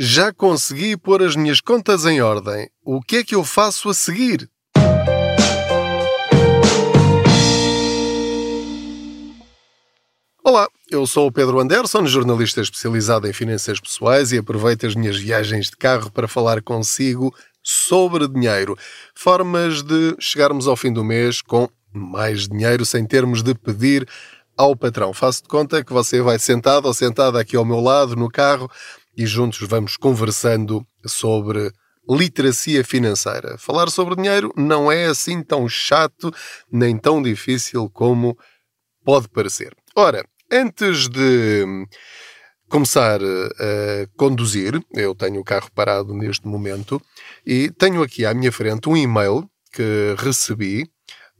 Já consegui pôr as minhas contas em ordem. O que é que eu faço a seguir? Olá, eu sou o Pedro Anderson, jornalista especializado em finanças pessoais e aproveito as minhas viagens de carro para falar consigo sobre dinheiro. Formas de chegarmos ao fim do mês com mais dinheiro sem termos de pedir ao patrão. Faço de conta que você vai sentado ou sentada aqui ao meu lado no carro e juntos vamos conversando sobre literacia financeira. Falar sobre dinheiro não é assim tão chato nem tão difícil como pode parecer. Ora, antes de começar a conduzir, eu tenho o carro parado neste momento e tenho aqui à minha frente um e-mail que recebi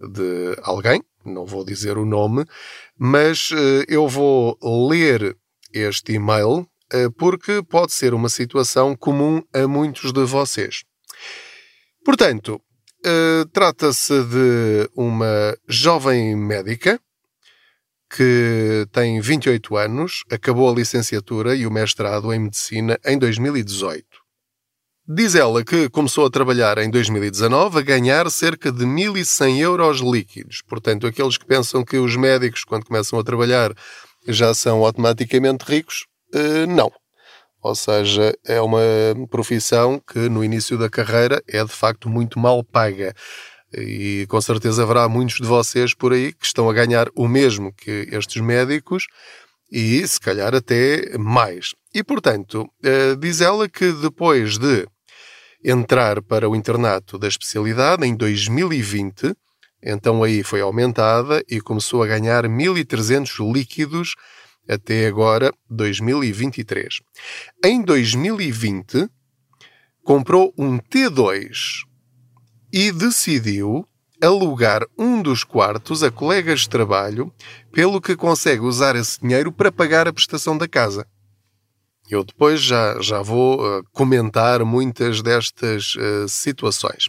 de alguém, não vou dizer o nome, mas eh, eu vou ler este e-mail eh, porque pode ser uma situação comum a muitos de vocês. Portanto, eh, trata-se de uma jovem médica que tem 28 anos, acabou a licenciatura e o mestrado em medicina em 2018. Diz ela que começou a trabalhar em 2019 a ganhar cerca de 1.100 euros líquidos. Portanto, aqueles que pensam que os médicos, quando começam a trabalhar, já são automaticamente ricos, não. Ou seja, é uma profissão que no início da carreira é de facto muito mal paga. E com certeza haverá muitos de vocês por aí que estão a ganhar o mesmo que estes médicos e se calhar até mais. E portanto, uh, diz ela que depois de entrar para o internato da especialidade em 2020, então aí foi aumentada e começou a ganhar 1.300 líquidos até agora 2023. Em 2020, comprou um T2 e decidiu alugar um dos quartos a colegas de trabalho, pelo que consegue usar esse dinheiro para pagar a prestação da casa. Eu depois já, já vou uh, comentar muitas destas uh, situações.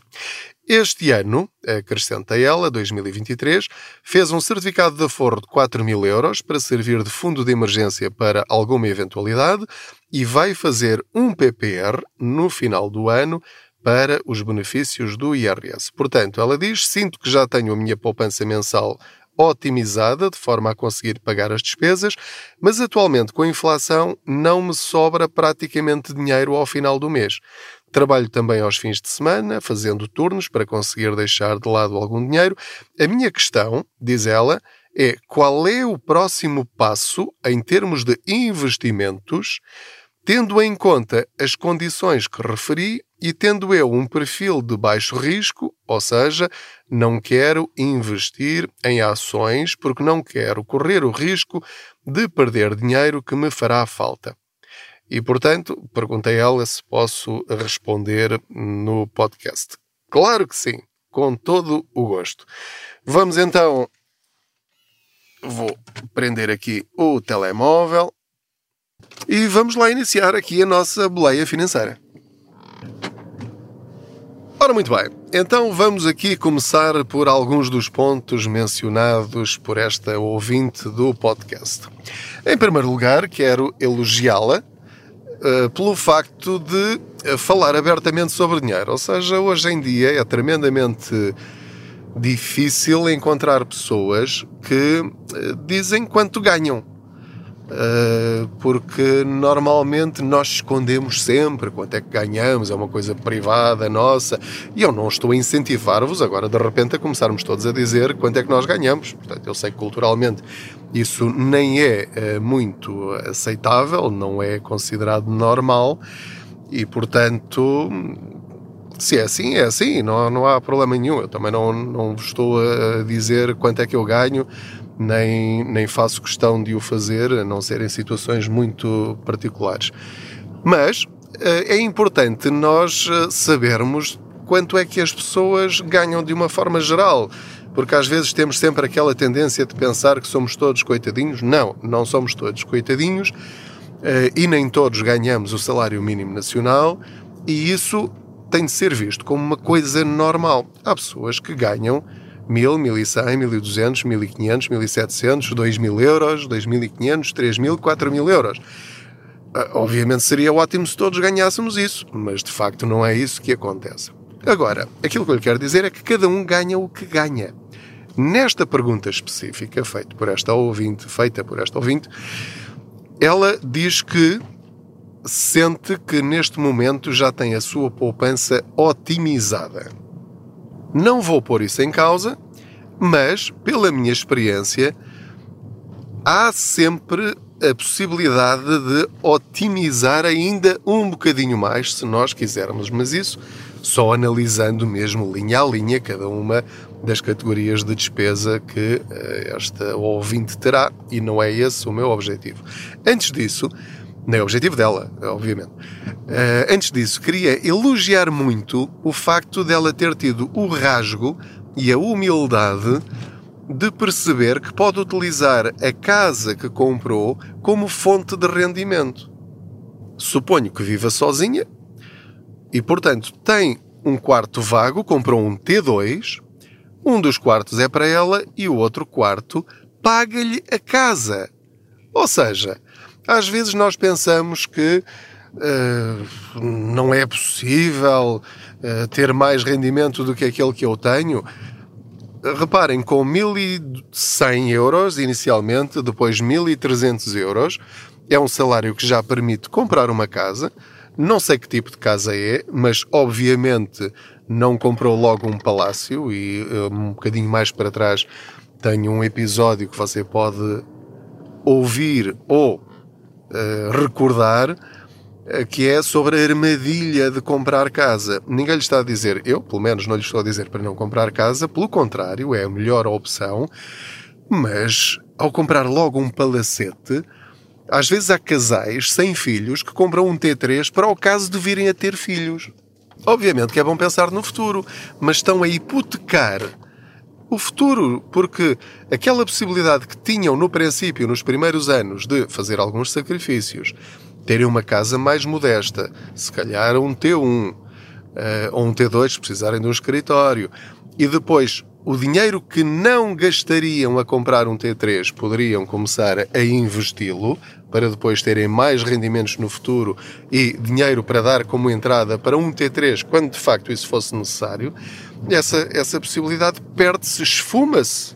Este ano, acrescenta ela, 2023, fez um certificado de aforro de 4 mil euros para servir de fundo de emergência para alguma eventualidade e vai fazer um PPR no final do ano para os benefícios do IRS. Portanto, ela diz: Sinto que já tenho a minha poupança mensal otimizada de forma a conseguir pagar as despesas, mas atualmente com a inflação não me sobra praticamente dinheiro ao final do mês. Trabalho também aos fins de semana, fazendo turnos para conseguir deixar de lado algum dinheiro. A minha questão, diz ela, é qual é o próximo passo em termos de investimentos, tendo em conta as condições que referi e tendo eu um perfil de baixo risco, ou seja, não quero investir em ações porque não quero correr o risco de perder dinheiro que me fará falta. E, portanto, perguntei a ela se posso responder no podcast. Claro que sim, com todo o gosto. Vamos então. Vou prender aqui o telemóvel e vamos lá iniciar aqui a nossa boleia financeira. Ora, muito bem. Então vamos aqui começar por alguns dos pontos mencionados por esta ouvinte do podcast. Em primeiro lugar, quero elogiá-la uh, pelo facto de eh, falar abertamente sobre dinheiro. Ou seja, hoje em dia é tremendamente difícil encontrar pessoas que uh, dizem quanto ganham. Uh, porque normalmente nós escondemos sempre quanto é que ganhamos, é uma coisa privada nossa, e eu não estou a incentivar-vos agora de repente a começarmos todos a dizer quanto é que nós ganhamos. Portanto, eu sei que culturalmente isso nem é uh, muito aceitável, não é considerado normal, e portanto. Se é assim, é assim, não, não há problema nenhum. Eu também não, não estou a dizer quanto é que eu ganho, nem, nem faço questão de o fazer, a não ser em situações muito particulares. Mas eh, é importante nós eh, sabermos quanto é que as pessoas ganham de uma forma geral. Porque às vezes temos sempre aquela tendência de pensar que somos todos coitadinhos. Não, não somos todos coitadinhos eh, e nem todos ganhamos o salário mínimo nacional, e isso tem de ser visto como uma coisa normal. Há pessoas que ganham 1000, 1100, 1200, 1500, 1700, 2000 euros, 2500, 3000, 4000 euros. Ah, obviamente seria ótimo se todos ganhássemos isso, mas de facto não é isso que acontece. Agora, aquilo que eu lhe quero dizer é que cada um ganha o que ganha. Nesta pergunta específica, feita por esta ouvinte, feita por esta ouvinte, ela diz que sente que neste momento já tem a sua poupança otimizada. Não vou pôr isso em causa, mas, pela minha experiência, há sempre a possibilidade de otimizar ainda um bocadinho mais, se nós quisermos, mas isso só analisando mesmo linha a linha cada uma das categorias de despesa que eh, esta ouvinte terá, e não é esse o meu objetivo. Antes disso, nem o objetivo dela, obviamente. Uh, antes disso, queria elogiar muito o facto dela ter tido o rasgo e a humildade de perceber que pode utilizar a casa que comprou como fonte de rendimento. Suponho que viva sozinha e, portanto, tem um quarto vago, comprou um T2, um dos quartos é para ela e o outro quarto paga-lhe a casa. Ou seja, às vezes nós pensamos que uh, não é possível uh, ter mais rendimento do que aquele que eu tenho. Reparem, com 1.100 euros inicialmente, depois 1.300 euros, é um salário que já permite comprar uma casa. Não sei que tipo de casa é, mas obviamente não comprou logo um palácio e eh, um bocadinho mais para trás tenho um episódio que você pode ouvir ou uh, recordar, uh, que é sobre a armadilha de comprar casa. Ninguém lhe está a dizer, eu pelo menos não lhe estou a dizer para não comprar casa, pelo contrário, é a melhor opção, mas ao comprar logo um palacete, às vezes há casais sem filhos que compram um T3 para o caso de virem a ter filhos. Obviamente que é bom pensar no futuro, mas estão a hipotecar o futuro, porque aquela possibilidade que tinham no princípio, nos primeiros anos, de fazer alguns sacrifícios, terem uma casa mais modesta, se calhar um T1 eh, ou um T2, se precisarem de um escritório, e depois o dinheiro que não gastariam a comprar um T3 poderiam começar a investi-lo para depois terem mais rendimentos no futuro e dinheiro para dar como entrada para um T3 quando de facto isso fosse necessário essa, essa possibilidade perde-se, esfuma-se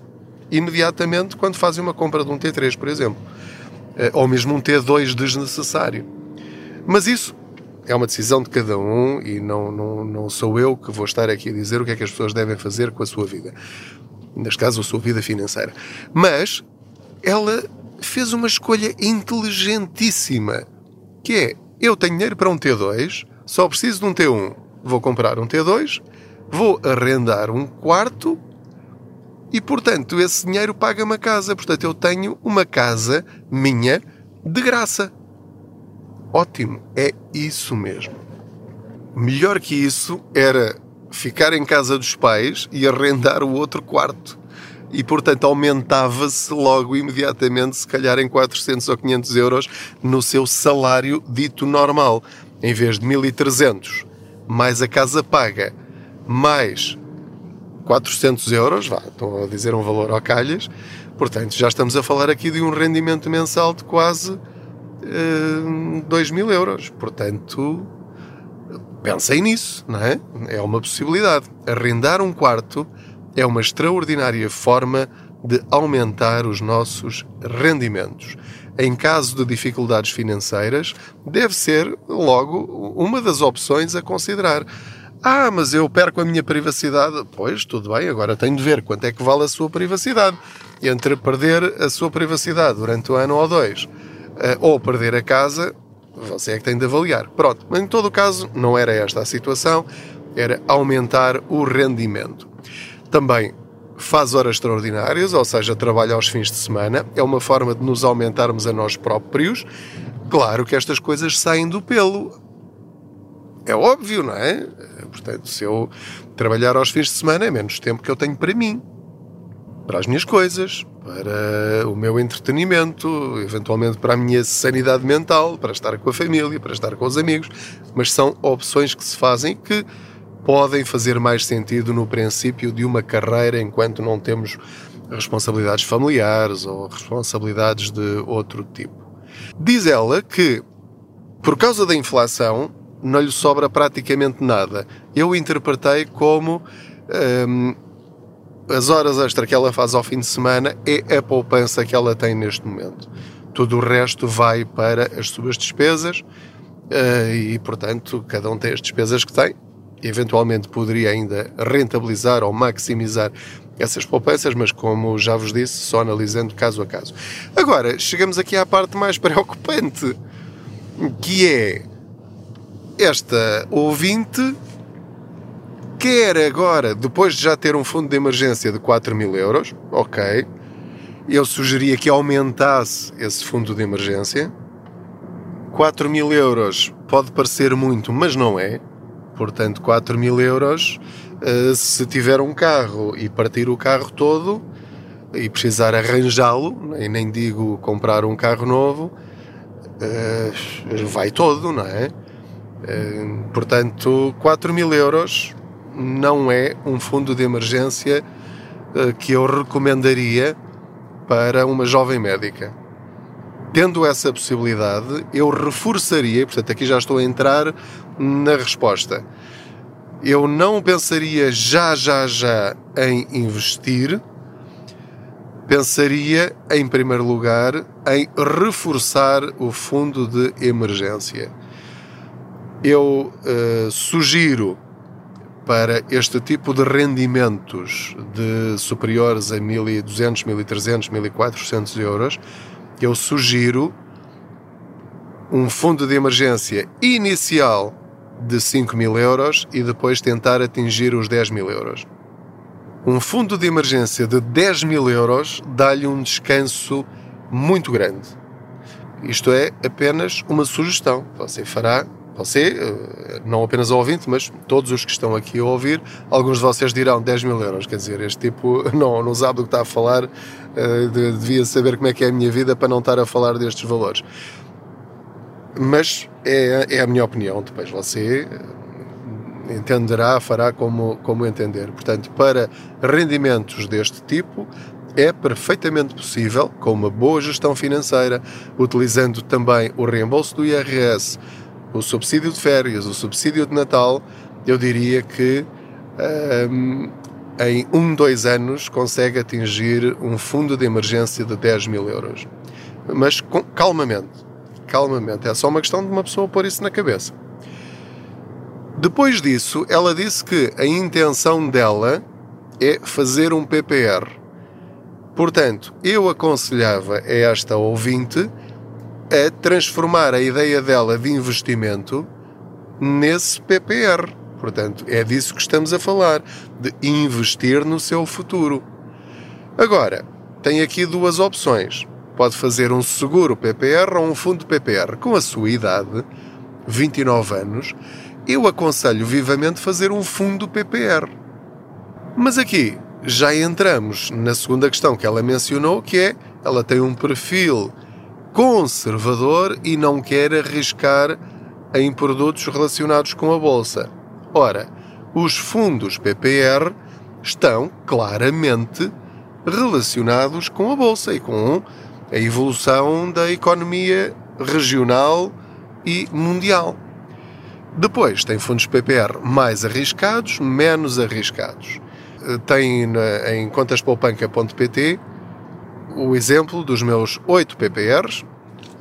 imediatamente quando fazem uma compra de um T3, por exemplo. Eh, ou mesmo um T2 desnecessário. Mas isso é uma decisão de cada um e não, não, não sou eu que vou estar aqui a dizer o que é que as pessoas devem fazer com a sua vida. Neste caso, a sua vida financeira. Mas ela fez uma escolha inteligentíssima, que é, eu tenho dinheiro para um T2, só preciso de um T1. Vou comprar um T2 vou arrendar um quarto e, portanto, esse dinheiro paga-me a casa. Portanto, eu tenho uma casa minha de graça. Ótimo, é isso mesmo. Melhor que isso era ficar em casa dos pais e arrendar o outro quarto. E, portanto, aumentava-se logo imediatamente, se calhar em 400 ou 500 euros, no seu salário dito normal. Em vez de 1300 mais a casa paga mais 400 euros, vá, estou a dizer um valor ao calhas, portanto já estamos a falar aqui de um rendimento mensal de quase 2 mil euros. Portanto, pensem nisso, não é? É uma possibilidade. Arrendar um quarto é uma extraordinária forma de aumentar os nossos rendimentos. Em caso de dificuldades financeiras, deve ser logo uma das opções a considerar. Ah, mas eu perco a minha privacidade. Pois, tudo bem, agora tenho de ver quanto é que vale a sua privacidade. Entre perder a sua privacidade durante um ano ou dois, eh, ou perder a casa, você é que tem de avaliar. Pronto, mas em todo o caso, não era esta a situação, era aumentar o rendimento. Também faz horas extraordinárias, ou seja, trabalha aos fins de semana, é uma forma de nos aumentarmos a nós próprios. Claro que estas coisas saem do pelo. É óbvio, não é? Portanto, se eu trabalhar aos fins de semana, é menos tempo que eu tenho para mim, para as minhas coisas, para o meu entretenimento, eventualmente para a minha sanidade mental, para estar com a família, para estar com os amigos. Mas são opções que se fazem que podem fazer mais sentido no princípio de uma carreira enquanto não temos responsabilidades familiares ou responsabilidades de outro tipo. Diz ela que por causa da inflação, não lhe sobra praticamente nada. Eu interpretei como hum, as horas extra que ela faz ao fim de semana é a poupança que ela tem neste momento. Tudo o resto vai para as suas despesas eh, e, portanto, cada um tem as despesas que tem. Eventualmente poderia ainda rentabilizar ou maximizar essas poupanças, mas como já vos disse, só analisando caso a caso. Agora, chegamos aqui à parte mais preocupante, que é esta ouvinte quer agora, depois de já ter um fundo de emergência de 4 mil euros, ok, eu sugeria que aumentasse esse fundo de emergência. 4 mil euros pode parecer muito, mas não é. Portanto, 4 mil euros, eh, se tiver um carro e partir o carro todo e precisar arranjá-lo, e nem digo comprar um carro novo, eh, vai todo, não é? Eh, portanto, 4 mil euros não é um fundo de emergência que eu recomendaria para uma jovem médica. Tendo essa possibilidade, eu reforçaria, portanto, aqui já estou a entrar na resposta. Eu não pensaria já, já, já em investir, pensaria, em primeiro lugar, em reforçar o fundo de emergência. Eu uh, sugiro para este tipo de rendimentos de superiores a 1.200, 1.300, 1.400 euros, eu sugiro um fundo de emergência inicial de 5 mil euros e depois tentar atingir os 10 mil euros. Um fundo de emergência de 10 mil euros dá-lhe um descanso muito grande. Isto é apenas uma sugestão. Você fará você, eh, não apenas o ouvinte, mas todos os que estão aqui a ouvir, alguns de vocês dirão 10 mil euros. Quer dizer, este tipo não, não sabe do que está a falar, eh, devia saber como é que é a minha vida para não estar a falar destes valores. Mas é, é a minha opinião, depois você eh, entenderá, fará como, como entender. Portanto, para rendimentos deste tipo, é perfeitamente possível, com uma boa gestão financeira, utilizando também o reembolso do IRS o subsídio de férias, o subsídio de Natal, eu diria que um, em um, dois anos consegue atingir um fundo de emergência de 10 mil euros. Mas com, calmamente, calmamente. É só uma questão de uma pessoa pôr isso na cabeça. Depois disso, ela disse que a intenção dela é fazer um PPR. Portanto, eu aconselhava a esta ouvinte a transformar a ideia dela de investimento nesse PPR. Portanto, é disso que estamos a falar, de investir no seu futuro. Agora, tem aqui duas opções. Pode fazer um seguro PPR ou um fundo PPR. Com a sua idade, 29 anos, eu aconselho vivamente fazer um fundo PPR. Mas aqui já entramos na segunda questão que ela mencionou, que é ela tem um perfil conservador e não quer arriscar em produtos relacionados com a bolsa. Ora, os fundos PPR estão claramente relacionados com a bolsa e com a evolução da economia regional e mundial. Depois tem fundos PPR mais arriscados, menos arriscados. Tem em contaspoupanca.pt o exemplo dos meus 8 PPRs,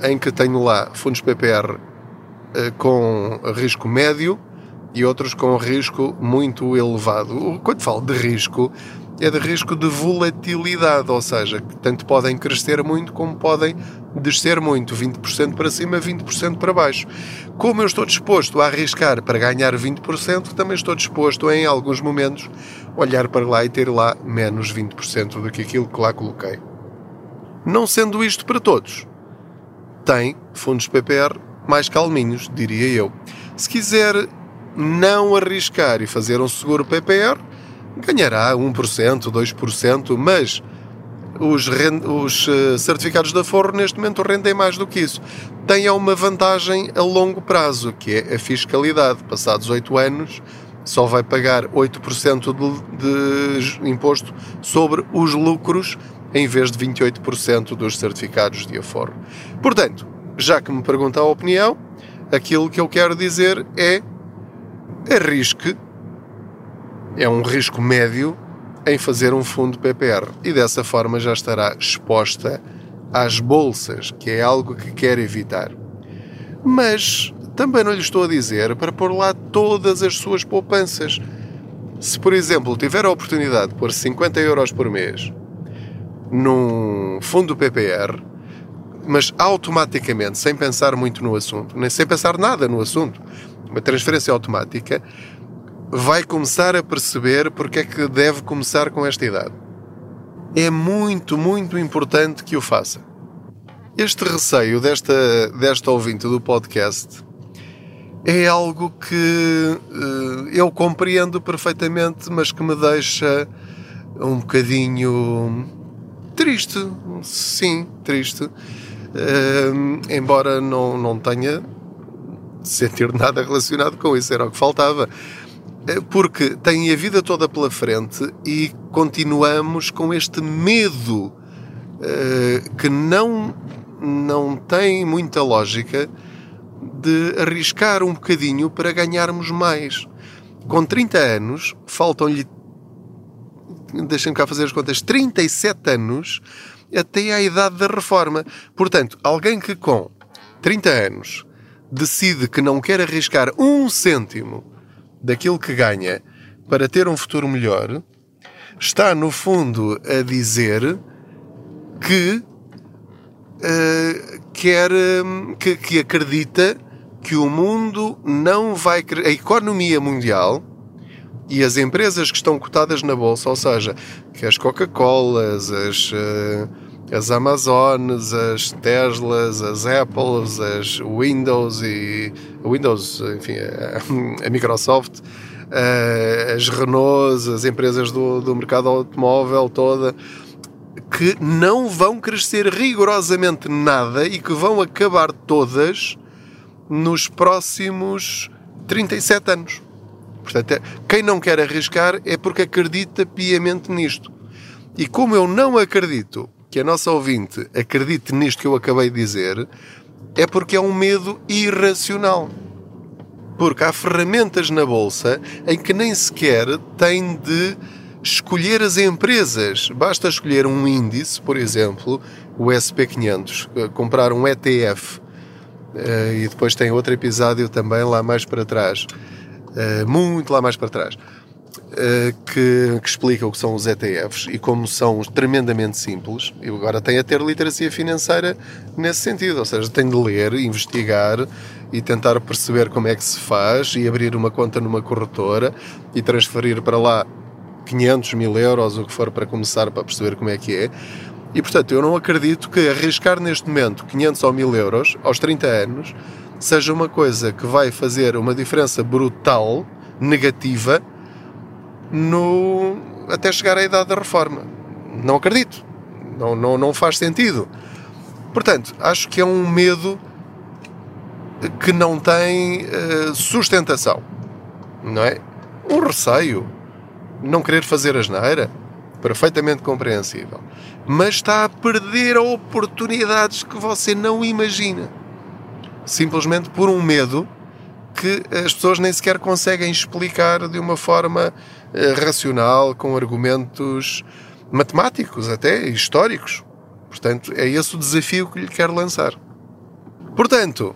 em que tenho lá fundos PPR eh, com risco médio e outros com risco muito elevado. Quando falo de risco, é de risco de volatilidade, ou seja, que tanto podem crescer muito como podem descer muito, 20% para cima, 20% para baixo. Como eu estou disposto a arriscar para ganhar 20%, também estou disposto em alguns momentos olhar para lá e ter lá menos 20% do que aquilo que lá coloquei. Não sendo isto para todos, tem fundos PPR mais calminhos, diria eu. Se quiser não arriscar e fazer um seguro PPR, ganhará 1%, 2%, mas os, os eh, certificados da Forro neste momento rendem mais do que isso. Tem uma vantagem a longo prazo, que é a fiscalidade. Passados 8 anos, só vai pagar 8% de, de imposto sobre os lucros em vez de 28% dos certificados de aforo. Portanto, já que me pergunta a opinião, aquilo que eu quero dizer é arrisque, é um risco médio em fazer um fundo PPR e dessa forma já estará exposta às bolsas, que é algo que quer evitar. Mas também não lhe estou a dizer para pôr lá todas as suas poupanças. Se, por exemplo, tiver a oportunidade de pôr 50 euros por mês num fundo PPR, mas automaticamente, sem pensar muito no assunto, nem sem pensar nada no assunto, uma transferência automática, vai começar a perceber porque é que deve começar com esta idade. É muito, muito importante que o faça. Este receio desta, desta ouvinte do podcast é algo que uh, eu compreendo perfeitamente, mas que me deixa um bocadinho triste. Sim, triste. Uh, embora não, não tenha sentir nada relacionado com isso, era o que faltava. Eh, porque tem a vida toda pela frente e continuamos com este medo uh, que não, não tem muita lógica de arriscar um bocadinho para ganharmos mais. Com 30 anos, faltam-lhe, deixem-me cá fazer as contas, 37 anos até à idade da reforma. Portanto, alguém que com 30 anos decide que não quer arriscar um cêntimo daquilo que ganha para ter um futuro melhor, está no fundo a dizer que uh, quer que, que acredita que o mundo não vai a economia mundial e as empresas que estão cotadas na bolsa, ou seja, que as Coca-Colas, as uh, as Amazones, as Teslas, as Apples, as Windows e Windows, enfim, a, Microsoft, eh, as Renaults, as empresas do, do mercado automóvel toda, que não vão crescer rigorosamente nada e que vão acabar todas nos próximos 37 anos. Portanto, é, quem não quer arriscar é porque acredita piamente nisto. E como eu não acredito que a nossa ouvinte acredite nisto que eu acabei de dizer, é porque é um medo irracional. Porque há ferramentas na bolsa em que nem sequer tem de escolher as empresas. Basta escolher um índice, por exemplo, o SP500, eh, comprar um ETF. Eh, e depois tem outro episódio também lá mais para trás. Eh, muito lá mais para trás eh, que, que, explica o que são os ETFs e como são tremendamente simples. E agora tem a ter literacia financeira nesse sentido, ou seja, tem de ler, investigar e tentar perceber como é que se faz e abrir uma conta numa corretora e transferir para lá 500 mil euros, o que for, para começar para perceber como é que é. E portanto, eu não acredito que arriscar neste momento 500 ou 1000 euros aos 30 anos seja uma coisa que vai fazer uma diferença brutal, negativa, no, até chegar à idade da reforma. Não acredito. Não, não, não faz sentido. Portanto, acho que é um medo que não tem uh, sustentação. Não é? Um receio. Não querer fazer asneira. Perfeitamente compreensível. Mas está a perder oportunidades que você não imagina. Simplesmente por um medo que as pessoas nem sequer conseguem explicar de uma forma eh, racional, com argumentos matemáticos até, históricos. Portanto, é esse o desafio que lhe quero lançar. Portanto,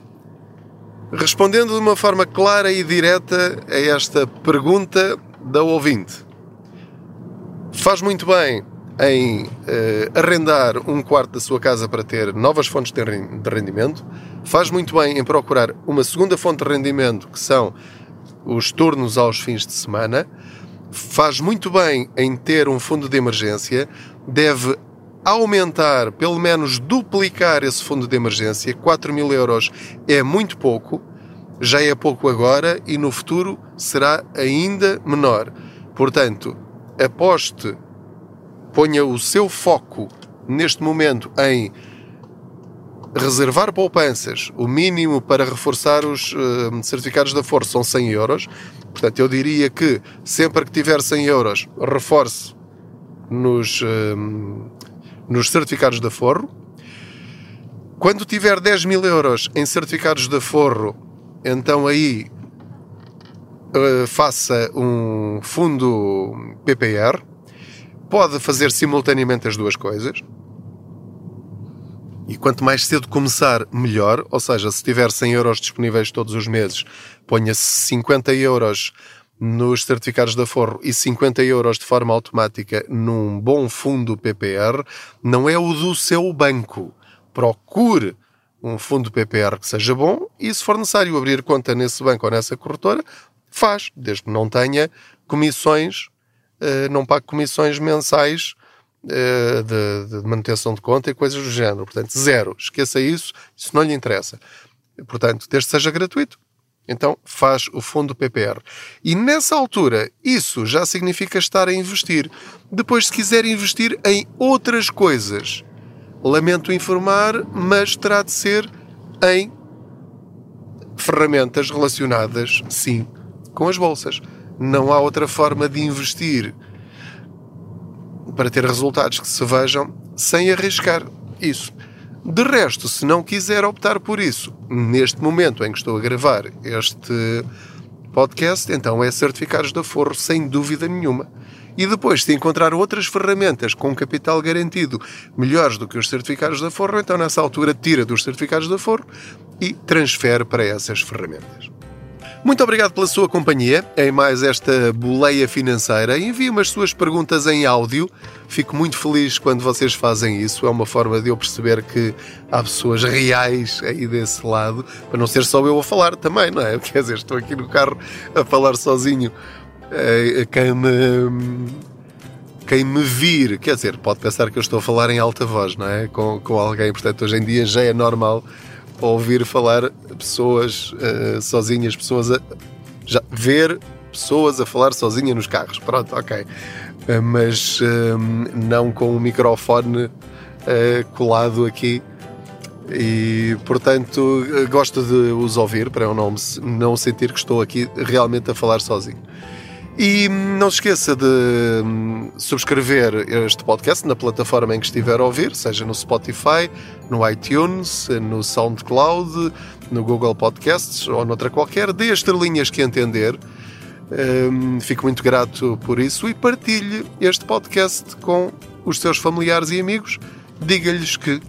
respondendo de uma forma clara e direta a esta pergunta da ouvinte, faz muito bem em uh, arrendar um quarto da sua casa para ter novas fontes de rendimento, faz muito bem em procurar uma segunda fonte de rendimento, que são os turnos aos fins de semana, faz muito bem em ter um fundo de emergência, deve aumentar, pelo menos duplicar esse fundo de emergência. 4 mil euros é muito pouco, já é pouco agora e no futuro será ainda menor. Portanto, aposte, ponha o seu foco neste momento em reservar poupanças, o mínimo para reforçar os uh, certificados da força são 100 euros. Portanto, eu diria que sempre que tiver 100 euros, reforce nos, uh, nos certificados da Forro. Quando tiver 10 mil euros em certificados da Forro, então aí uh, faça um fundo PPR. Pode fazer simultaneamente as duas coisas. E quanto mais cedo começar, melhor. Ou seja, se tiver 100 euros disponíveis todos os meses, ponha 50 euros nos certificados da Forro e 50 euros de forma automática num bom fundo PPR. Não é o do seu banco. Procure um fundo PPR que seja bom e, se for necessário abrir conta nesse banco ou nessa corretora, faz, desde que não tenha comissões, não pague comissões mensais eh, de, de, manutenção de conta e coisas do género. Portanto, zero. Esqueça isso, isso não lhe interessa. Portanto, desde que seja gratuito, então faz o fundo PPR. E nessa altura, isso já significa estar a investir. Depois, se quiser investir em outras coisas, lamento informar, mas terá de ser em ferramentas relacionadas, sim, com as bolsas. Não há outra forma de investir para ter resultados que se vejam sem arriscar isso. De resto, se não quiser optar por isso, neste momento em que estou a gravar este podcast, então é certificados da Forro, sem dúvida nenhuma. E depois, se encontrar outras ferramentas com capital garantido melhores do que os certificados da Forro, então nessa altura tira dos certificados da Forro e transfere para essas ferramentas. Muito obrigado pela sua companhia em mais esta boleia financeira. Envie-me as suas perguntas em áudio. Fico muito feliz quando vocês fazem isso. É uma forma de eu perceber que há pessoas reais aí desse lado, para não ser só eu a falar também, não é? Quer dizer, estou aqui no carro a falar sozinho. Eh, quem me quem me vir, quer dizer, pode pensar que eu estou a falar em alta voz, não é? Com, com alguém, portanto, hoje em dia já é normal ouvir falar pessoas uh, sozinhas, pessoas a já, ver pessoas a falar sozinha nos carros. Pronto, ok. Uh, mas uh, não com o microfone colado aqui. E portanto gosto de os ouvir para eu não, não sentir que estou aqui realmente a falar sozinho. E não se esqueça de hum, subscrever este podcast na plataforma em que estiver a ouvir, seja no Spotify, no iTunes, no SoundCloud, no Google Podcasts ou noutra qualquer. Dê as estrelinhas que entender. Um, fico muito grato por isso e partilhe este podcast com os seus familiares e amigos. Diga-lhes que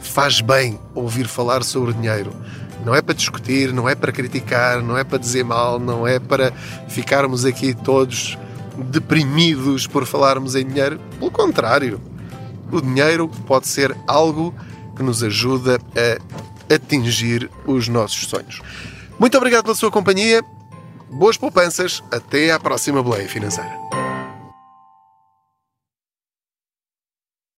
faz bem ouvir falar sobre dinheiro não é para discutir, não é para criticar, não é para dizer mal, não é para ficarmos aqui todos deprimidos por falarmos em dinheiro. Pelo contrário, o dinheiro pode ser algo que nos ajuda a atingir os nossos sonhos. Muito obrigado pela sua companhia. Boas poupanças. Até à próxima boleia financeira.